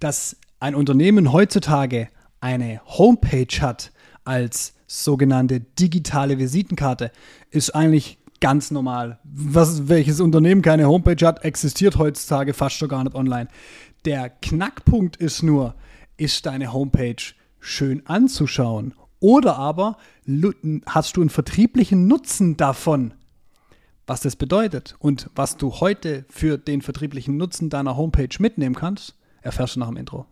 dass ein Unternehmen heutzutage eine Homepage hat als sogenannte digitale Visitenkarte, ist eigentlich ganz normal. Was, welches Unternehmen keine Homepage hat, existiert heutzutage fast schon gar nicht online. Der Knackpunkt ist nur, ist deine Homepage schön anzuschauen oder aber hast du einen vertrieblichen Nutzen davon, was das bedeutet und was du heute für den vertrieblichen Nutzen deiner Homepage mitnehmen kannst, erfährst du nach dem Intro.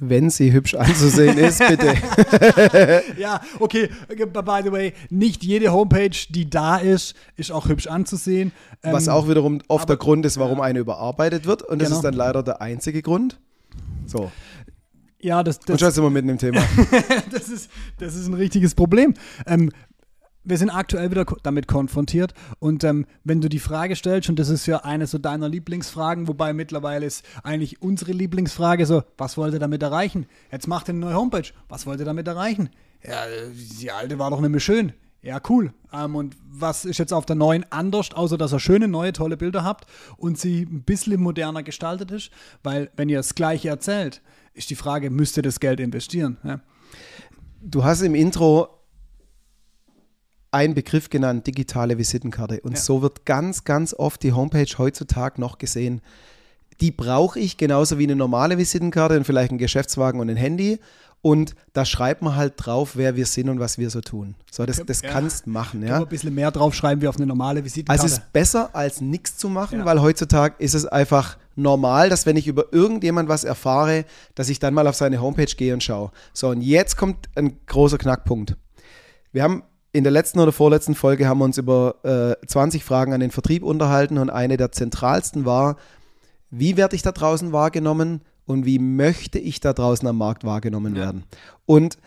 Wenn sie hübsch anzusehen ist, bitte. ja, okay, by the way, nicht jede Homepage, die da ist, ist auch hübsch anzusehen. Was ähm, auch wiederum oft der Grund ist, warum eine überarbeitet wird. Und das genau. ist dann leider der einzige Grund. So. Ja, das, das Und schon sind wir mitten im Thema. das, ist, das ist ein richtiges Problem. Ähm, wir sind aktuell wieder damit konfrontiert. Und ähm, wenn du die Frage stellst, und das ist ja eine so deiner Lieblingsfragen, wobei mittlerweile ist eigentlich unsere Lieblingsfrage so, was wollt ihr damit erreichen? Jetzt macht ihr eine neue Homepage. Was wollt ihr damit erreichen? Ja, die alte war doch nicht mehr schön. Ja, cool. Ähm, und was ist jetzt auf der neuen anders, außer dass ihr schöne, neue, tolle Bilder habt und sie ein bisschen moderner gestaltet ist? Weil, wenn ihr das Gleiche erzählt, ist die Frage, müsst ihr das Geld investieren? Ja? Du hast im Intro einen Begriff genannt, digitale Visitenkarte. Und ja. so wird ganz, ganz oft die Homepage heutzutage noch gesehen. Die brauche ich genauso wie eine normale Visitenkarte und vielleicht einen Geschäftswagen und ein Handy. Und da schreibt man halt drauf, wer wir sind und was wir so tun. So, das, das ja. kannst machen. Ja. ein bisschen mehr draufschreiben wie auf eine normale Visitenkarte. Also es ist besser als nichts zu machen, ja. weil heutzutage ist es einfach normal, dass wenn ich über irgendjemand was erfahre, dass ich dann mal auf seine Homepage gehe und schaue. So, und jetzt kommt ein großer Knackpunkt. Wir haben in der letzten oder vorletzten Folge haben wir uns über äh, 20 Fragen an den Vertrieb unterhalten und eine der zentralsten war, wie werde ich da draußen wahrgenommen und wie möchte ich da draußen am Markt wahrgenommen ja. werden. Und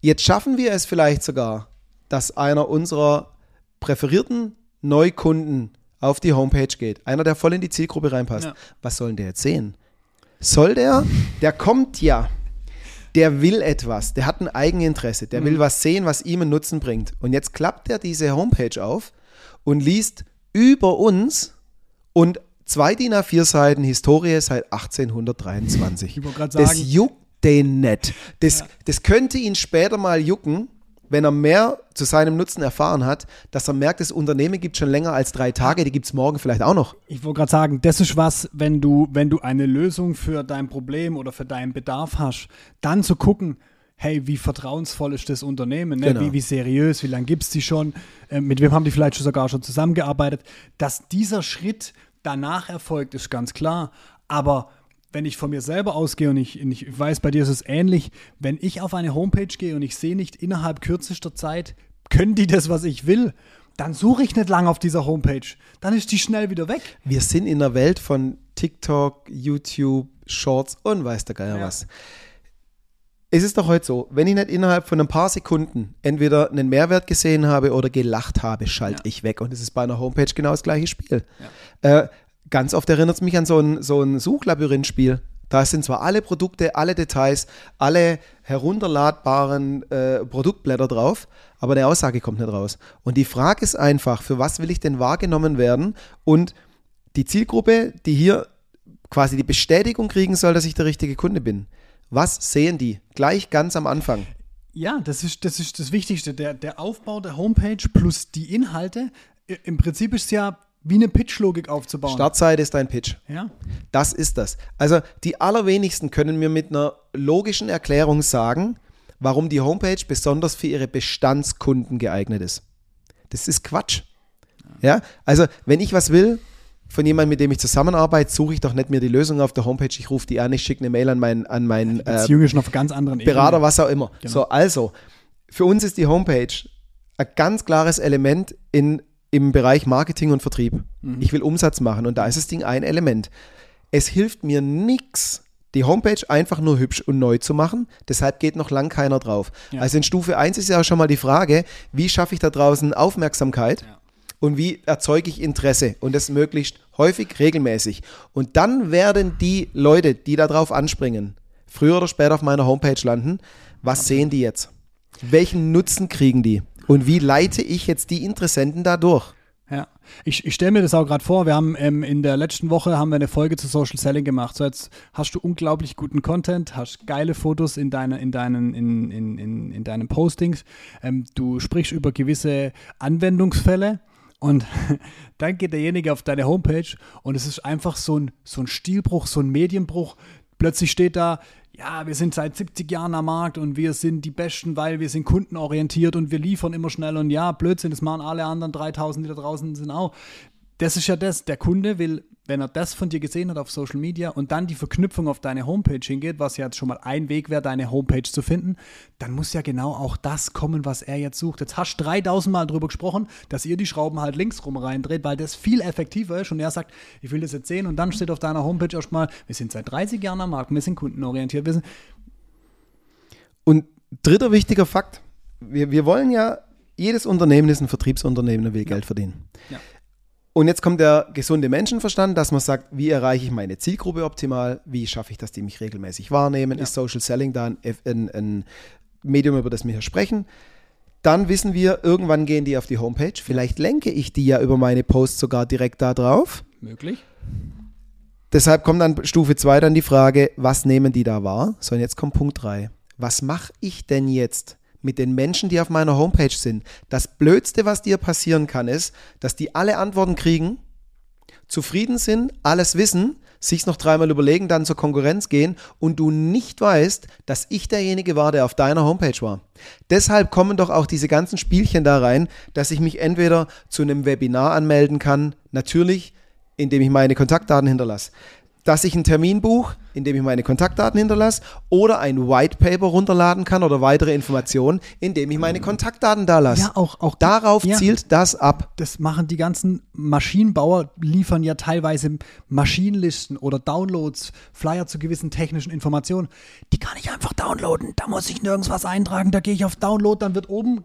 jetzt schaffen wir es vielleicht sogar, dass einer unserer präferierten Neukunden auf die Homepage geht, einer, der voll in die Zielgruppe reinpasst. Ja. Was soll denn der jetzt sehen? Soll der? Der kommt ja der will etwas, der hat ein Eigeninteresse, der mhm. will was sehen, was ihm einen Nutzen bringt. Und jetzt klappt er diese Homepage auf und liest über uns und zwei DIN A4 Seiten Historie seit 1823. Ich sagen, das juckt den nicht. Das, ja. das könnte ihn später mal jucken, wenn er mehr zu seinem Nutzen erfahren hat, dass er merkt, das Unternehmen gibt schon länger als drei Tage, die gibt es morgen vielleicht auch noch. Ich wollte gerade sagen, das ist was, wenn du, wenn du eine Lösung für dein Problem oder für deinen Bedarf hast, dann zu gucken, hey, wie vertrauensvoll ist das Unternehmen, ne? genau. wie, wie seriös, wie lange gibt es die schon, äh, mit wem haben die vielleicht sogar schon zusammengearbeitet, dass dieser Schritt danach erfolgt, ist ganz klar, aber wenn ich von mir selber ausgehe und ich, ich weiß, bei dir ist es ähnlich, wenn ich auf eine Homepage gehe und ich sehe nicht innerhalb kürzester Zeit, können die das, was ich will, dann suche ich nicht lange auf dieser Homepage. Dann ist die schnell wieder weg. Wir sind in der Welt von TikTok, YouTube, Shorts und weiß der Geier ja. was. Es ist doch heute so, wenn ich nicht innerhalb von ein paar Sekunden entweder einen Mehrwert gesehen habe oder gelacht habe, schalte ja. ich weg. Und es ist bei einer Homepage genau das gleiche Spiel. Ja. Äh, ganz oft erinnert es mich an so ein, so ein Suchlabyrinth-Spiel. Da sind zwar alle Produkte, alle Details, alle herunterladbaren äh, Produktblätter drauf, aber eine Aussage kommt nicht raus. Und die Frage ist einfach, für was will ich denn wahrgenommen werden? Und die Zielgruppe, die hier quasi die Bestätigung kriegen soll, dass ich der richtige Kunde bin. Was sehen die gleich ganz am Anfang? Ja, das ist das, ist das Wichtigste. Der, der Aufbau der Homepage plus die Inhalte. Im Prinzip ist es ja wie eine Pitch-Logik aufzubauen. Startseite ist dein Pitch. Ja. Das ist das. Also die allerwenigsten können mir mit einer logischen Erklärung sagen, warum die Homepage besonders für ihre Bestandskunden geeignet ist. Das ist Quatsch. Ja, also wenn ich was will von jemandem, mit dem ich zusammenarbeite, suche ich doch nicht mir die Lösung auf der Homepage. Ich rufe die an, ich schicke eine Mail an meinen, an meinen äh, auf ganz anderen Berater, was auch immer. Genau. So, also für uns ist die Homepage ein ganz klares Element in im Bereich Marketing und Vertrieb. Mhm. Ich will Umsatz machen und da ist das Ding ein Element. Es hilft mir nichts, die Homepage einfach nur hübsch und neu zu machen. Deshalb geht noch lang keiner drauf. Ja. Also in Stufe 1 ist ja auch schon mal die Frage, wie schaffe ich da draußen Aufmerksamkeit ja. und wie erzeuge ich Interesse und das möglichst häufig, regelmäßig. Und dann werden die Leute, die da drauf anspringen, früher oder später auf meiner Homepage landen. Was sehen die jetzt? Welchen Nutzen kriegen die? Und wie leite ich jetzt die Interessenten da durch? Ja, ich, ich stelle mir das auch gerade vor. Wir haben ähm, in der letzten Woche haben wir eine Folge zu Social Selling gemacht. So jetzt hast du unglaublich guten Content, hast geile Fotos in, deine, in, deinen, in, in, in, in deinen Postings. Ähm, du sprichst über gewisse Anwendungsfälle und dann geht derjenige auf deine Homepage und es ist einfach so ein, so ein Stilbruch, so ein Medienbruch. Plötzlich steht da, ja, wir sind seit 70 Jahren am Markt und wir sind die Besten, weil wir sind kundenorientiert und wir liefern immer schnell und ja, Blödsinn, das machen alle anderen 3000, die da draußen sind auch. Das ist ja das, der Kunde will wenn er das von dir gesehen hat auf Social Media und dann die Verknüpfung auf deine Homepage hingeht, was ja jetzt schon mal ein Weg wäre, deine Homepage zu finden, dann muss ja genau auch das kommen, was er jetzt sucht. Jetzt hast du 3000 Mal darüber gesprochen, dass ihr die Schrauben halt links rum reindreht, weil das viel effektiver ist und er sagt, ich will das jetzt sehen und dann steht auf deiner Homepage erstmal, wir sind seit 30 Jahren am Markt, wir sind kundenorientiert. Wir sind und dritter wichtiger Fakt, wir, wir wollen ja, jedes Unternehmen ist ein Vertriebsunternehmen und will ja. Geld verdienen. Ja. Und jetzt kommt der gesunde Menschenverstand, dass man sagt, wie erreiche ich meine Zielgruppe optimal, wie schaffe ich, dass die mich regelmäßig wahrnehmen, ja. ist Social Selling da ein, ein, ein, Medium, über das wir hier sprechen. Dann wissen wir, irgendwann gehen die auf die Homepage. Vielleicht lenke ich die ja über meine Posts sogar direkt da drauf. Möglich. Deshalb kommt dann Stufe 2 dann die Frage, was nehmen die da wahr? So, und jetzt kommt Punkt 3. Was mache ich denn jetzt? Mit den Menschen, die auf meiner Homepage sind. Das Blödste, was dir passieren kann, ist, dass die alle Antworten kriegen, zufrieden sind, alles wissen, sich's noch dreimal überlegen, dann zur Konkurrenz gehen und du nicht weißt, dass ich derjenige war, der auf deiner Homepage war. Deshalb kommen doch auch diese ganzen Spielchen da rein, dass ich mich entweder zu einem Webinar anmelden kann, natürlich, indem ich meine Kontaktdaten hinterlasse dass ich einen Termin buche, indem ich meine Kontaktdaten hinterlasse, oder ein White Paper runterladen kann oder weitere Informationen, indem ich meine Kontaktdaten da lasse. Ja, auch, auch Darauf ja, zielt das ab. Das machen die ganzen Maschinenbauer, liefern ja teilweise Maschinenlisten oder Downloads, Flyer zu gewissen technischen Informationen. Die kann ich einfach downloaden. Da muss ich nirgends was eintragen. Da gehe ich auf Download, dann wird oben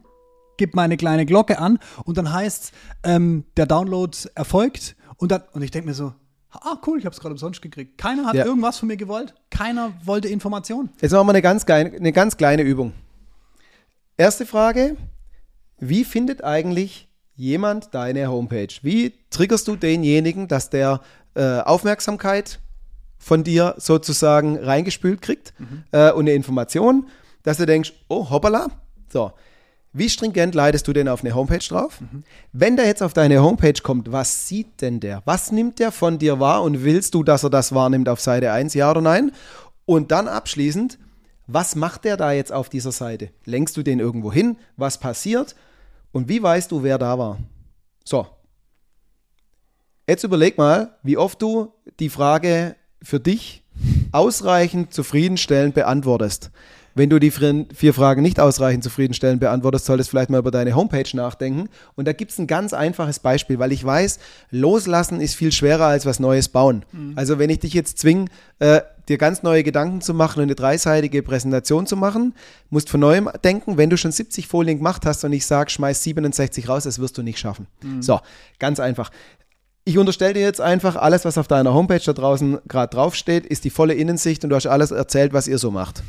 gibt meine kleine Glocke an und dann heißt ähm, der Download erfolgt und dann und ich denke mir so Ah, cool, ich habe es gerade umsonst gekriegt. Keiner hat ja. irgendwas von mir gewollt. Keiner wollte Informationen. Jetzt machen wir eine ganz, kleine, eine ganz kleine Übung. Erste Frage: Wie findet eigentlich jemand deine Homepage? Wie triggerst du denjenigen, dass der äh, Aufmerksamkeit von dir sozusagen reingespült kriegt mhm. äh, und eine Information, dass du denkst, oh, hoppala. So, wie stringent leitest du denn auf eine Homepage drauf? Mhm. Wenn der jetzt auf deine Homepage kommt, was sieht denn der? Was nimmt der von dir wahr und willst du, dass er das wahrnimmt auf Seite 1, ja oder nein? Und dann abschließend, was macht der da jetzt auf dieser Seite? Lenkst du den irgendwo hin? Was passiert? Und wie weißt du, wer da war? So. Jetzt überleg mal, wie oft du die Frage für dich ausreichend zufriedenstellend beantwortest. Wenn du die vier Fragen nicht ausreichend zufriedenstellend beantwortest, solltest du vielleicht mal über deine Homepage nachdenken. Und da gibt es ein ganz einfaches Beispiel, weil ich weiß, loslassen ist viel schwerer als was Neues bauen. Mhm. Also wenn ich dich jetzt zwinge, äh, dir ganz neue Gedanken zu machen und eine dreiseitige Präsentation zu machen, musst von neuem denken, wenn du schon 70 Folien gemacht hast und ich sage, schmeiß 67 raus, das wirst du nicht schaffen. Mhm. So, ganz einfach. Ich unterstelle dir jetzt einfach, alles, was auf deiner Homepage da draußen gerade draufsteht, ist die volle Innensicht und du hast alles erzählt, was ihr so macht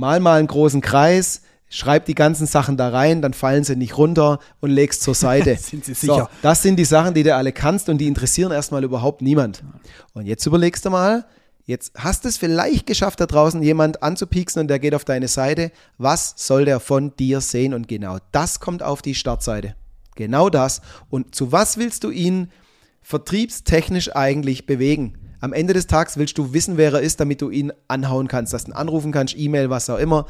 mal mal einen großen Kreis, schreib die ganzen Sachen da rein, dann fallen sie nicht runter und legst zur Seite. sind sie sicher. So, das sind die Sachen, die du alle kannst und die interessieren erstmal überhaupt niemand. Und jetzt überlegst du mal, jetzt hast du es vielleicht geschafft, da draußen jemand anzupieksen und der geht auf deine Seite. Was soll der von dir sehen? Und genau das kommt auf die Startseite. Genau das. Und zu was willst du ihn vertriebstechnisch eigentlich bewegen? Am Ende des Tages willst du wissen, wer er ist, damit du ihn anhauen kannst, dass du ihn anrufen kannst, E-Mail, was auch immer.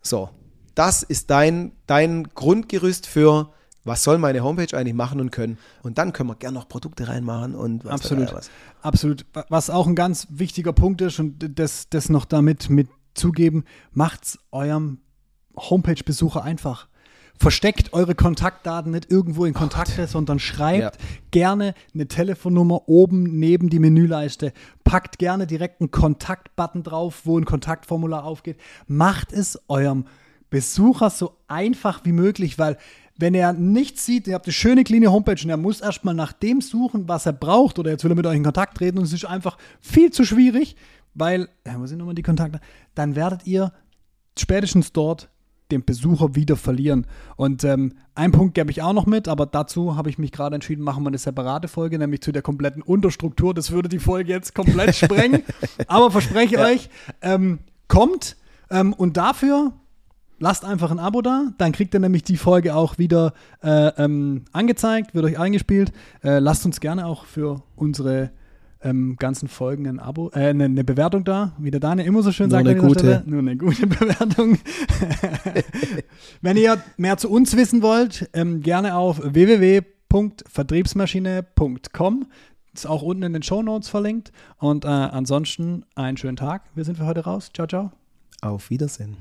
So, das ist dein, dein Grundgerüst für, was soll meine Homepage eigentlich machen und können. Und dann können wir gerne noch Produkte reinmachen und was Absolut. Was. Absolut. Was auch ein ganz wichtiger Punkt ist und das, das noch damit mit zugeben, macht's eurem Homepage-Besucher einfach. Versteckt eure Kontaktdaten nicht irgendwo in Kontakte, oh sondern schreibt ja. gerne eine Telefonnummer oben neben die Menüleiste. Packt gerne direkt einen Kontaktbutton drauf, wo ein Kontaktformular aufgeht. Macht es eurem Besucher so einfach wie möglich, weil wenn er nichts sieht, ihr habt eine schöne kleine Homepage und er muss erstmal nach dem suchen, was er braucht oder jetzt will er mit euch in Kontakt treten und es ist einfach viel zu schwierig, weil, ja, wo sind nochmal die Kontakte? Dann werdet ihr spätestens dort den Besucher wieder verlieren. Und ähm, einen Punkt gebe ich auch noch mit, aber dazu habe ich mich gerade entschieden, machen wir eine separate Folge, nämlich zu der kompletten Unterstruktur. Das würde die Folge jetzt komplett sprengen. aber verspreche ja. euch, ähm, kommt ähm, und dafür lasst einfach ein Abo da, dann kriegt ihr nämlich die Folge auch wieder äh, ähm, angezeigt, wird euch eingespielt. Äh, lasst uns gerne auch für unsere ähm, ganzen Folgen ein Abo, äh, eine, eine, Bewertung da, wie der Daniel immer so schön Nur sagt. Eine gute. Stelle. Nur eine gute Bewertung. Wenn ihr mehr zu uns wissen wollt, ähm, gerne auf www.vertriebsmaschine.com. Ist auch unten in den Show Notes verlinkt. Und äh, ansonsten einen schönen Tag. Wir sind für heute raus. Ciao, ciao. Auf Wiedersehen.